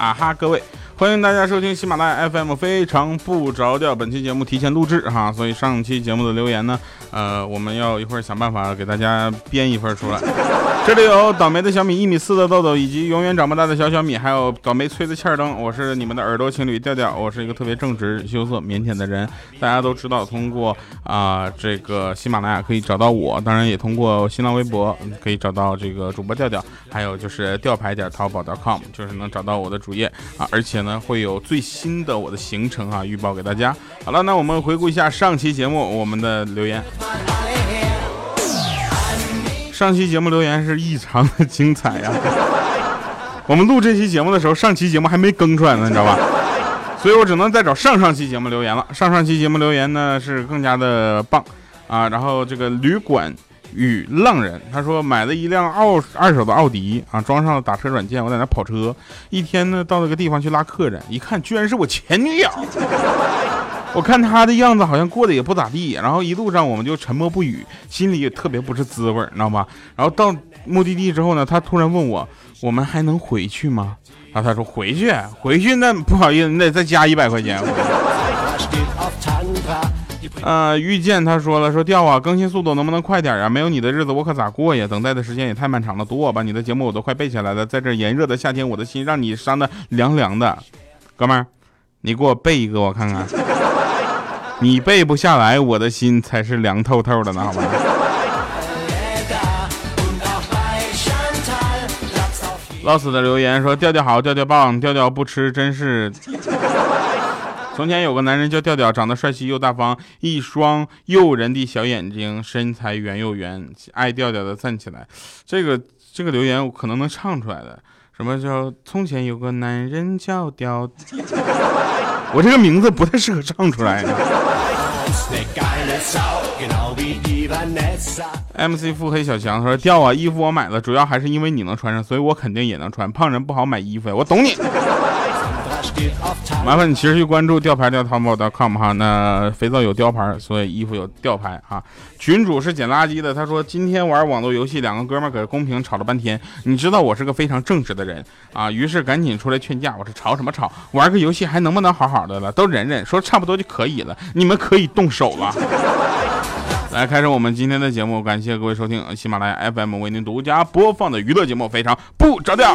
啊哈，各位。欢迎大家收听喜马拉雅 FM，非常不着调。本期节目提前录制哈，所以上期节目的留言呢，呃，我们要一会儿想办法给大家编一份出来。这里有倒霉的小米一米四的豆豆，以及永远长不大的小小米，还有倒霉催的欠儿灯。我是你们的耳朵情侣调调，我是一个特别正直、羞涩、腼腆的人。大家都知道，通过啊这个喜马拉雅可以找到我，当然也通过新浪微博可以找到这个主播调调，还有就是吊牌点淘宝 .com，就是能找到我的主页啊，而且呢。会有最新的我的行程啊，预报给大家。好了，那我们回顾一下上期节目我们的留言。上期节目留言是异常的精彩呀！我们录这期节目的时候，上期节目还没更出来呢，你知道吧？所以我只能再找上上期节目留言了。上上期节目留言呢是更加的棒啊！然后这个旅馆。与浪人，他说买了一辆奥二手的奥迪啊，装上了打车软件，我在那跑车。一天呢，到那个地方去拉客人，一看居然是我前女友。我看他的样子好像过得也不咋地，然后一路上我们就沉默不语，心里也特别不是滋味，你知道吗？然后到目的地之后呢，他突然问我，我们还能回去吗？然后他说回去，回去那不好意思，你得再加一百块钱。呃，遇见他说了，说调啊，更新速度能不能快点啊？没有你的日子我可咋过呀？等待的时间也太漫长了，读我吧，你的节目我都快背下来了。在这炎热的夏天，我的心让你伤的凉凉的，哥们儿，你给我背一个我看看。你背不下来，我的心才是凉透透的呢，好吧？老死的留言说，调调好，调调棒，调调不吃真是。从前有个男人叫调调，长得帅气又大方，一双诱人的小眼睛，身材圆又圆。爱调调的站起来。这个这个留言我可能能唱出来的。什么叫从前有个男人叫调？我这个名字不太适合唱出来。MC 腹黑小强说：调啊，衣服我买了，主要还是因为你能穿上，所以我肯定也能穿。胖人不好买衣服呀，我懂你。麻烦你持续关注吊牌吊淘宝 .com 哈，那肥皂有吊牌，所以衣服有吊牌哈。群主是捡垃圾的，他说今天玩网络游戏，两个哥们儿搁公屏吵了半天。你知道我是个非常正直的人啊，于是赶紧出来劝架。我说吵什么吵，玩个游戏还能不能好好的了？都忍忍，说差不多就可以了，你们可以动手了。来开始我们今天的节目，感谢各位收听喜马拉雅 FM 为您独家播放的娱乐节目，非常不着调。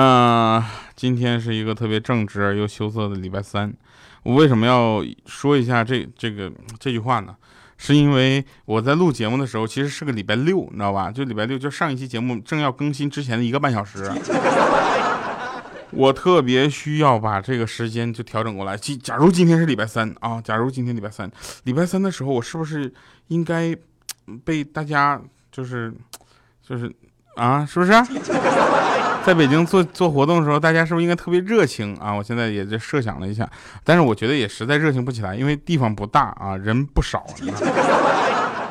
嗯，今天是一个特别正直而又羞涩的礼拜三。我为什么要说一下这这个这句话呢？是因为我在录节目的时候，其实是个礼拜六，你知道吧？就礼拜六，就上一期节目正要更新之前的一个半小时，我特别需要把这个时间就调整过来。假假如今天是礼拜三啊，假如今天礼拜三，礼拜三的时候，我是不是应该被大家就是就是啊，是不是？在北京做做活动的时候，大家是不是应该特别热情啊？我现在也就设想了一下，但是我觉得也实在热情不起来，因为地方不大啊，人不少。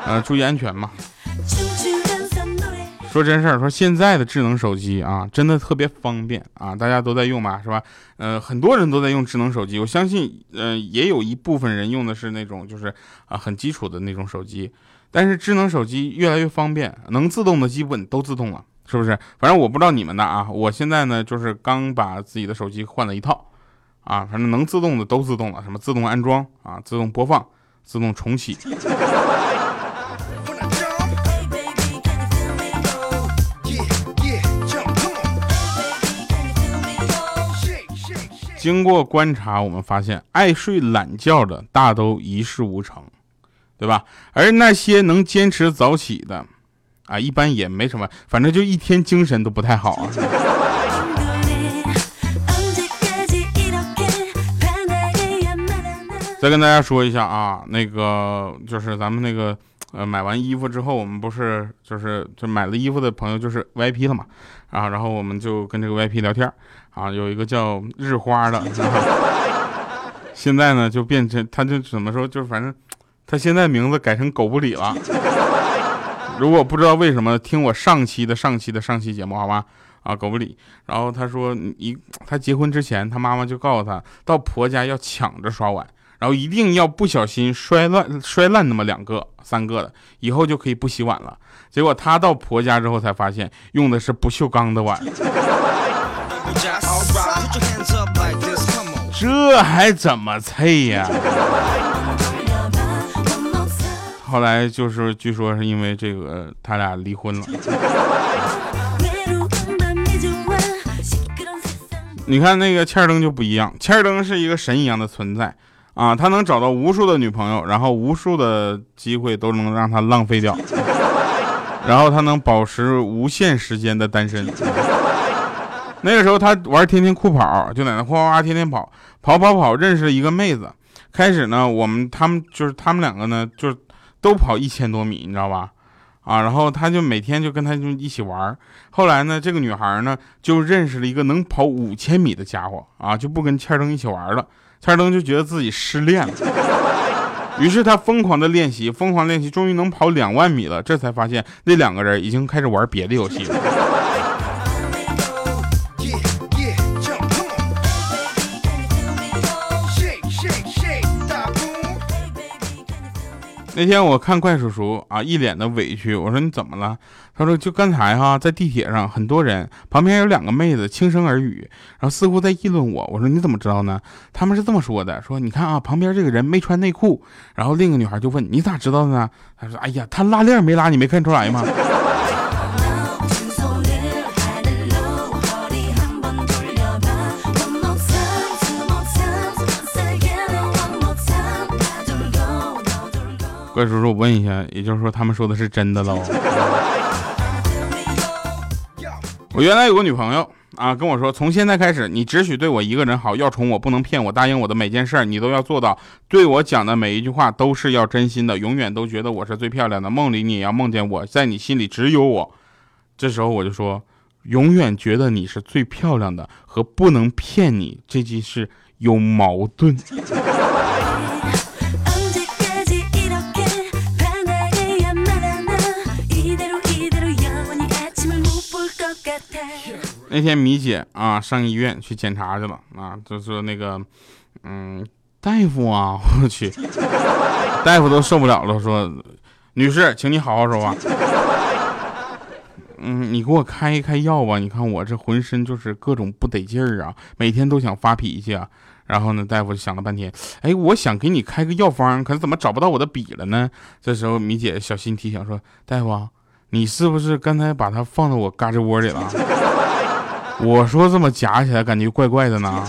呃，注意安全嘛。说真事儿，说现在的智能手机啊，真的特别方便啊，大家都在用嘛，是吧？呃，很多人都在用智能手机，我相信，呃，也有一部分人用的是那种就是啊很基础的那种手机，但是智能手机越来越方便，能自动的基本都自动了。是不是？反正我不知道你们的啊。我现在呢，就是刚把自己的手机换了一套，啊，反正能自动的都自动了，什么自动安装啊，自动播放，自动重启。经过观察，我们发现爱睡懒觉的大都一事无成，对吧？而那些能坚持早起的。啊，一般也没什么，反正就一天精神都不太好啊。再跟大家说一下啊，那个就是咱们那个呃买完衣服之后，我们不是就是就买了衣服的朋友就是 VIP 了嘛，啊，然后我们就跟这个 VIP 聊天啊，有一个叫日花的，现在呢就变成他就怎么说，就是反正他现在名字改成狗不理了。如果不知道为什么听我上期的上期的上期节目，好吧，啊，狗不理。然后他说，一他结婚之前，他妈妈就告诉他，到婆家要抢着刷碗，然后一定要不小心摔烂摔烂那么两个三个的，以后就可以不洗碗了。结果他到婆家之后才发现，用的是不锈钢的碗，这还怎么脆呀？后来就是据说是因为这个他俩离婚了。你看那个欠儿登就不一样，欠儿登是一个神一样的存在啊，他能找到无数的女朋友，然后无数的机会都能让他浪费掉，然后他能保持无限时间的单身。那个时候他玩天天酷跑，就在那哗哗天天跑，跑跑跑，认识了一个妹子。开始呢，我们他们就是他们两个呢，就都跑一千多米，你知道吧？啊，然后他就每天就跟他就一起玩后来呢，这个女孩呢就认识了一个能跑五千米的家伙啊，就不跟千灯一起玩了。千灯就觉得自己失恋了，于是他疯狂的练习，疯狂练习，终于能跑两万米了。这才发现那两个人已经开始玩别的游戏了。那天我看怪叔叔啊，一脸的委屈。我说你怎么了？他说就刚才哈，在地铁上，很多人旁边有两个妹子轻声耳语，然后似乎在议论我。我说你怎么知道呢？他们是这么说的：说你看啊，旁边这个人没穿内裤。然后另一个女孩就问你咋知道的呢？他说哎呀，他拉链没拉，你没看出来吗？怪叔叔，我问一下，也就是说他们说的是真的喽？我原来有个女朋友啊，跟我说，从现在开始，你只许对我一个人好，要宠我，不能骗我，答应我的每件事你都要做到，对我讲的每一句话都是要真心的，永远都觉得我是最漂亮的，梦里你也要梦见我，在你心里只有我。这时候我就说，永远觉得你是最漂亮的和不能骗你这件事有矛盾。那天米姐啊上医院去检查去了啊，就说那个，嗯，大夫啊，我去，大夫都受不了了，说，女士，请你好好说话。嗯，你给我开一开药吧，你看我这浑身就是各种不得劲儿啊，每天都想发脾气啊。然后呢，大夫想了半天，哎，我想给你开个药方，可是怎么找不到我的笔了呢？这时候米姐小心提醒说，大夫。你是不是刚才把它放到我嘎吱窝里了？我说这么夹起来感觉怪怪的呢。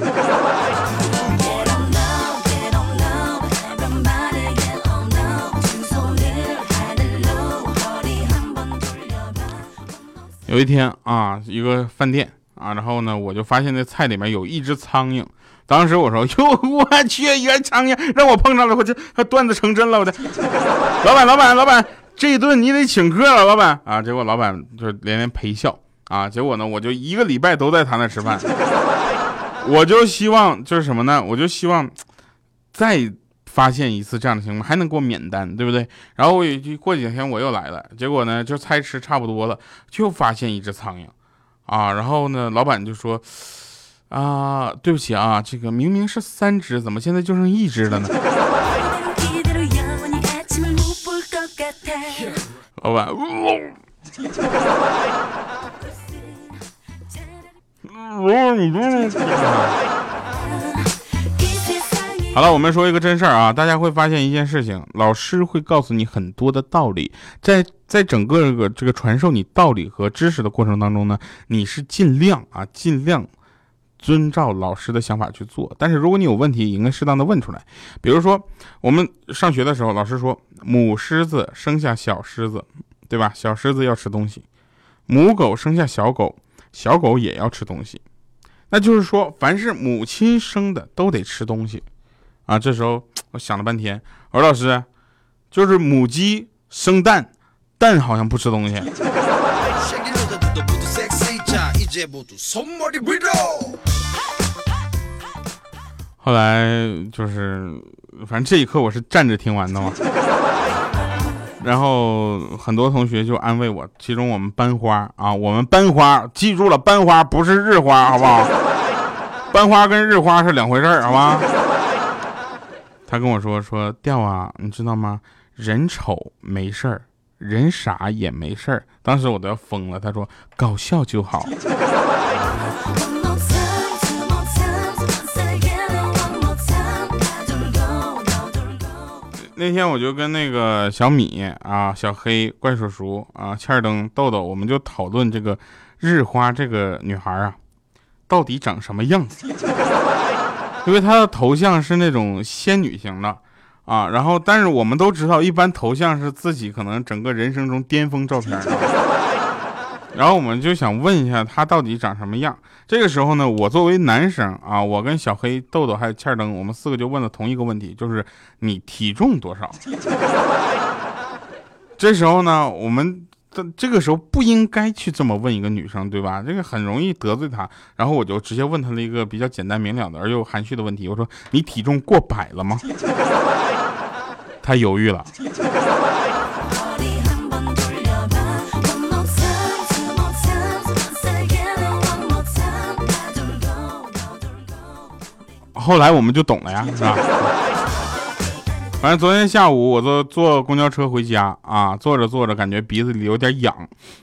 有一天啊，一个饭店啊，然后呢，我就发现那菜里面有一只苍蝇。当时我说：“哟，我去，原苍蝇让我碰上了，我这段子成真了，我的老板，老板，老板。”这一顿你得请客了，老板啊！结果老板就连连陪笑啊！结果呢，我就一个礼拜都在他那吃饭。我就希望就是什么呢？我就希望再发现一次这样的情况，还能给我免单，对不对？然后我就过几天我又来了，结果呢，就菜吃差不多了，就发现一只苍蝇啊！然后呢，老板就说啊，对不起啊，这个明明是三只，怎么现在就剩一只了呢？老板，好了，我们说一个真事儿啊，大家会发现一件事情，老师会告诉你很多的道理，在在整个这个这个传授你道理和知识的过程当中呢，你是尽量啊尽量遵照老师的想法去做，但是如果你有问题，应该适当的问出来。比如说我们上学的时候，老师说母狮子生下小狮子。对吧？小狮子要吃东西，母狗生下小狗，小狗也要吃东西。那就是说，凡是母亲生的都得吃东西啊。这时候我想了半天，我说老师，就是母鸡生蛋，蛋好像不吃东西。后来就是，反正这一刻我是站着听完的嘛。然后很多同学就安慰我，其中我们班花啊，我们班花记住了，班花不是日花，好不好？班花跟日花是两回事儿，好吧？他跟我说说调啊，你知道吗？人丑没事儿，人傻也没事儿。当时我都要疯了。他说搞笑就好。那天我就跟那个小米啊、小黑、怪叔叔啊、欠儿灯、豆豆，我们就讨论这个日花这个女孩啊，到底长什么样子？因为她的头像是那种仙女型的啊，然后但是我们都知道，一般头像是自己可能整个人生中巅峰照片。然后我们就想问一下她到底长什么样。这个时候呢，我作为男生啊，我跟小黑、豆豆还有欠灯，我们四个就问了同一个问题，就是你体重多少？这时候呢，我们这个时候不应该去这么问一个女生，对吧？这个很容易得罪她。然后我就直接问她了一个比较简单明了的而又含蓄的问题，我说你体重过百了吗？他犹豫了。后来我们就懂了呀，是吧？反正昨天下午我坐坐公交车回家啊，坐着坐着感觉鼻子里有点痒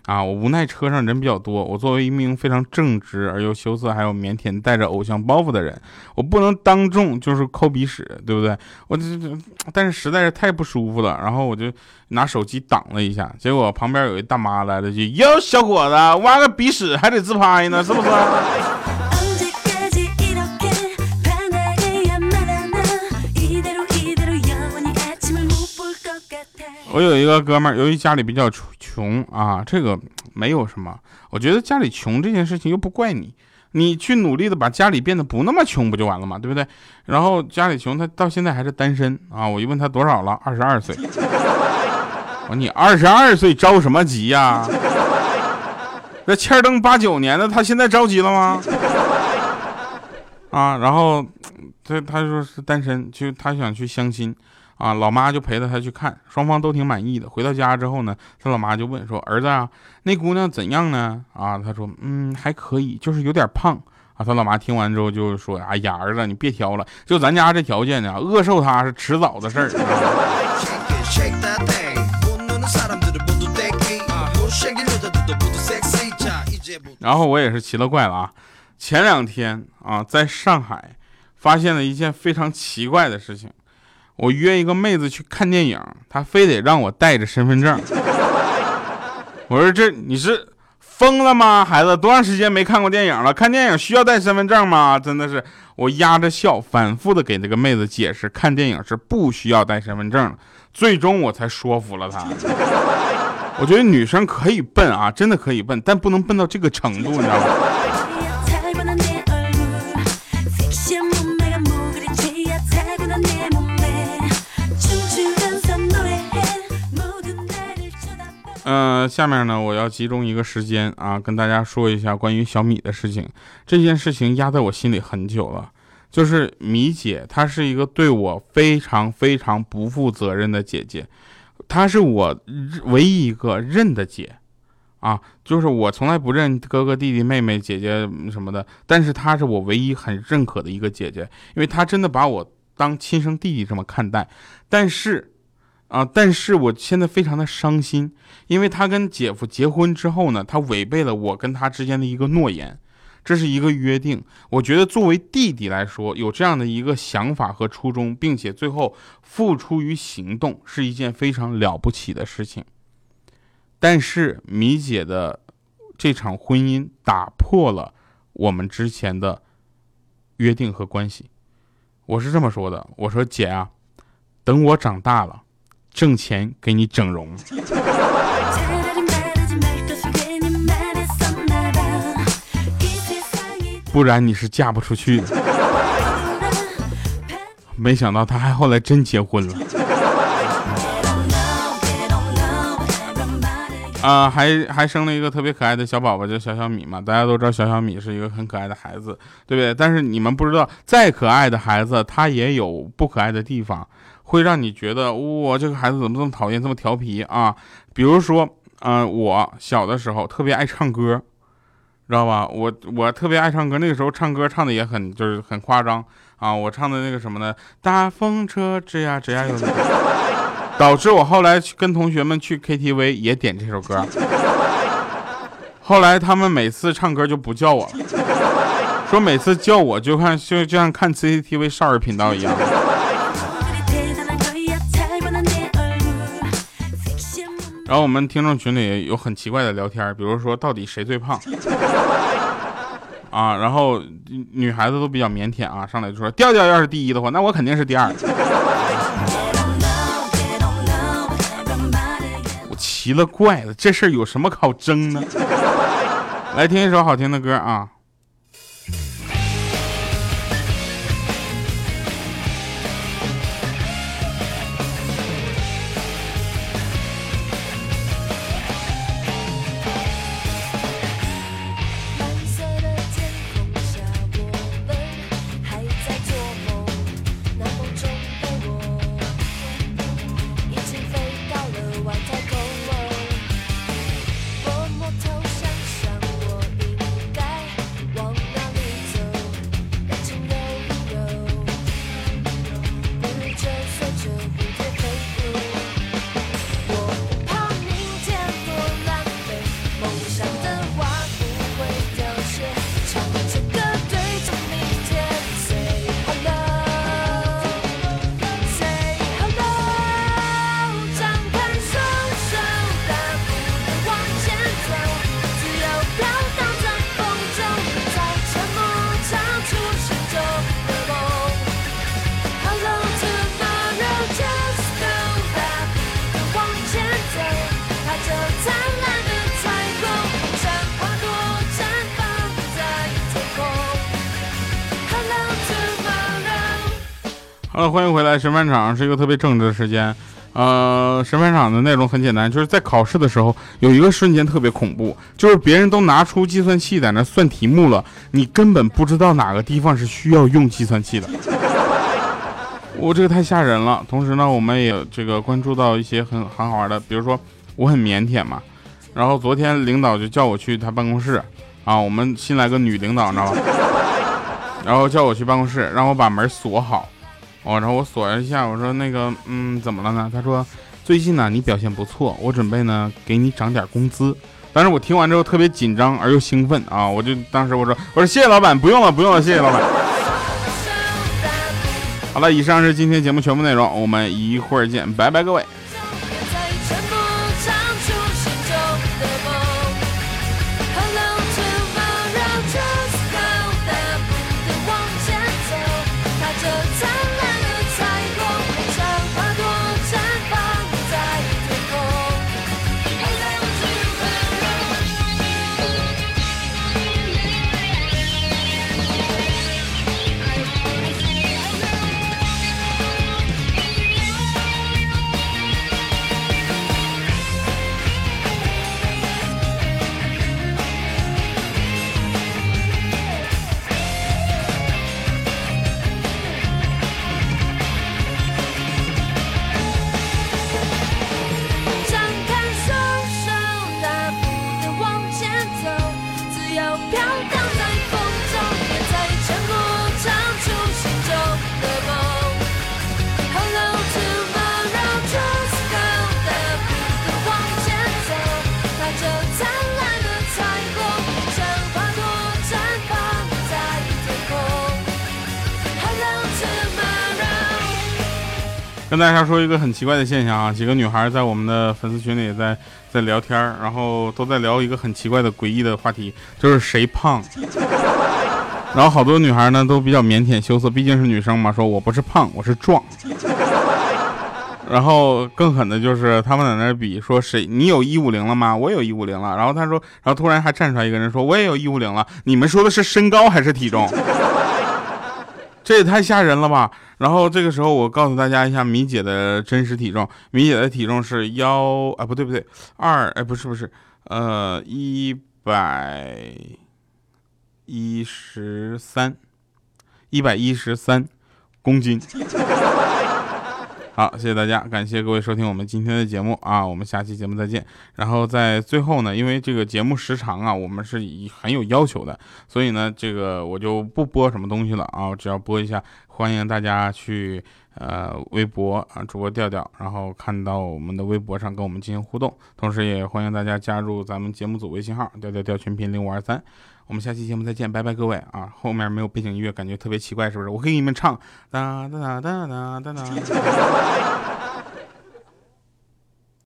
啊，我无奈车上人比较多，我作为一名非常正直而又羞涩还有腼腆带着偶像包袱的人，我不能当众就是抠鼻屎，对不对？我这这，但是实在是太不舒服了，然后我就拿手机挡了一下，结果旁边有一大妈来了句：“哟，小伙子，挖个鼻屎还得自拍呢，是不是？”我有一个哥们儿，由于家里比较穷啊，这个没有什么。我觉得家里穷这件事情又不怪你，你去努力的把家里变得不那么穷不就完了嘛？对不对？然后家里穷，他到现在还是单身啊。我一问他多少了，二十二岁。我说你二十二岁着什么急呀？那欠登八九年的，他现在着急了吗？啊，然后他他说是单身，就他想去相亲。啊，老妈就陪着他去看，双方都挺满意的。回到家之后呢，他老妈就问说：“儿子啊，那姑娘怎样呢？”啊，他说：“嗯，还可以，就是有点胖。”啊，他老妈听完之后就说：“哎呀，儿子，你别挑了，就咱家这条件呢，饿瘦他是迟早的事儿。”然后我也是奇了怪了啊，前两天啊，在上海发现了一件非常奇怪的事情。我约一个妹子去看电影，她非得让我带着身份证。我说这你是疯了吗，孩子？多长时间没看过电影了？看电影需要带身份证吗？真的是，我压着笑，反复的给那个妹子解释，看电影是不需要带身份证的。最终我才说服了她。我觉得女生可以笨啊，真的可以笨，但不能笨到这个程度，你知道吗？嗯，下面呢，我要集中一个时间啊，跟大家说一下关于小米的事情。这件事情压在我心里很久了，就是米姐，她是一个对我非常非常不负责任的姐姐，她是我唯一一个认的姐，啊，就是我从来不认哥哥、弟弟、妹妹、姐姐什么的，但是她是我唯一很认可的一个姐姐，因为她真的把我当亲生弟弟这么看待，但是。啊！但是我现在非常的伤心，因为他跟姐夫结婚之后呢，他违背了我跟他之间的一个诺言，这是一个约定。我觉得作为弟弟来说，有这样的一个想法和初衷，并且最后付出于行动，是一件非常了不起的事情。但是米姐的这场婚姻打破了我们之前的约定和关系。我是这么说的，我说姐啊，等我长大了。挣钱给你整容，不然你是嫁不出去的。没想到他还后来真结婚了，啊，还还生了一个特别可爱的小宝宝，叫小小米嘛。大家都知道小小米是一个很可爱的孩子，对不对？但是你们不知道，再可爱的孩子，他也有不可爱的地方。会让你觉得哇，这个孩子怎么这么讨厌，这么调皮啊？比如说，嗯，我小的时候特别爱唱歌，知道吧？我我特别爱唱歌，那个时候唱歌唱的也很就是很夸张啊，我唱的那个什么呢？大风车吱呀吱呀，导致我后来去跟同学们去 KTV 也点这首歌。后来他们每次唱歌就不叫我了，说每次叫我就看就就像看 CCTV 少儿频道一样。然后我们听众群里有很奇怪的聊天，比如说到底谁最胖啊？然后女孩子都比较腼腆啊，上来就说调调要是第一的话，那我肯定是第二。我奇了怪了，这事儿有什么好争呢？来听一首好听的歌啊。欢迎回来。审判场是一个特别正直的时间。呃，审判场的内容很简单，就是在考试的时候有一个瞬间特别恐怖，就是别人都拿出计算器在那算题目了，你根本不知道哪个地方是需要用计算器的。我这个太吓人了。同时呢，我们也这个关注到一些很很好玩的，比如说我很腼腆嘛，然后昨天领导就叫我去他办公室啊，我们新来个女领导，你知道吧？然后叫我去办公室，让我把门锁好。哦，然后我锁了一下，我说那个，嗯，怎么了呢？他说，最近呢你表现不错，我准备呢给你涨点工资。但是我听完之后特别紧张而又兴奋啊，我就当时我说，我说谢谢老板，不用了，不用了，谢谢老板。好了，以上是今天节目全部内容，我们一会儿见，拜拜各位。跟大家说一个很奇怪的现象啊，几个女孩在我们的粉丝群里在在聊天然后都在聊一个很奇怪的诡异的话题，就是谁胖。然后好多女孩呢都比较腼腆羞涩，毕竟是女生嘛，说我不是胖，我是壮。然后更狠的就是他们在那比，说谁你有一五零了吗？我有一五零了。然后他说，然后突然还站出来一个人说我也有一五零了。你们说的是身高还是体重？这也太吓人了吧！然后这个时候，我告诉大家一下米姐的真实体重。米姐的体重是幺啊，不对不对，二哎，不是不是，呃，一百一十三，一百一十三公斤。好，谢谢大家，感谢各位收听我们今天的节目啊，我们下期节目再见。然后在最后呢，因为这个节目时长啊，我们是以很有要求的，所以呢，这个我就不播什么东西了啊，只要播一下，欢迎大家去呃微博啊主播调调，然后看到我们的微博上跟我们进行互动，同时也欢迎大家加入咱们节目组微信号调调调全拼零五二三。我们下期节目再见，拜拜各位啊！后面没有背景音乐，感觉特别奇怪，是不是？我给你们唱哒哒哒哒哒哒。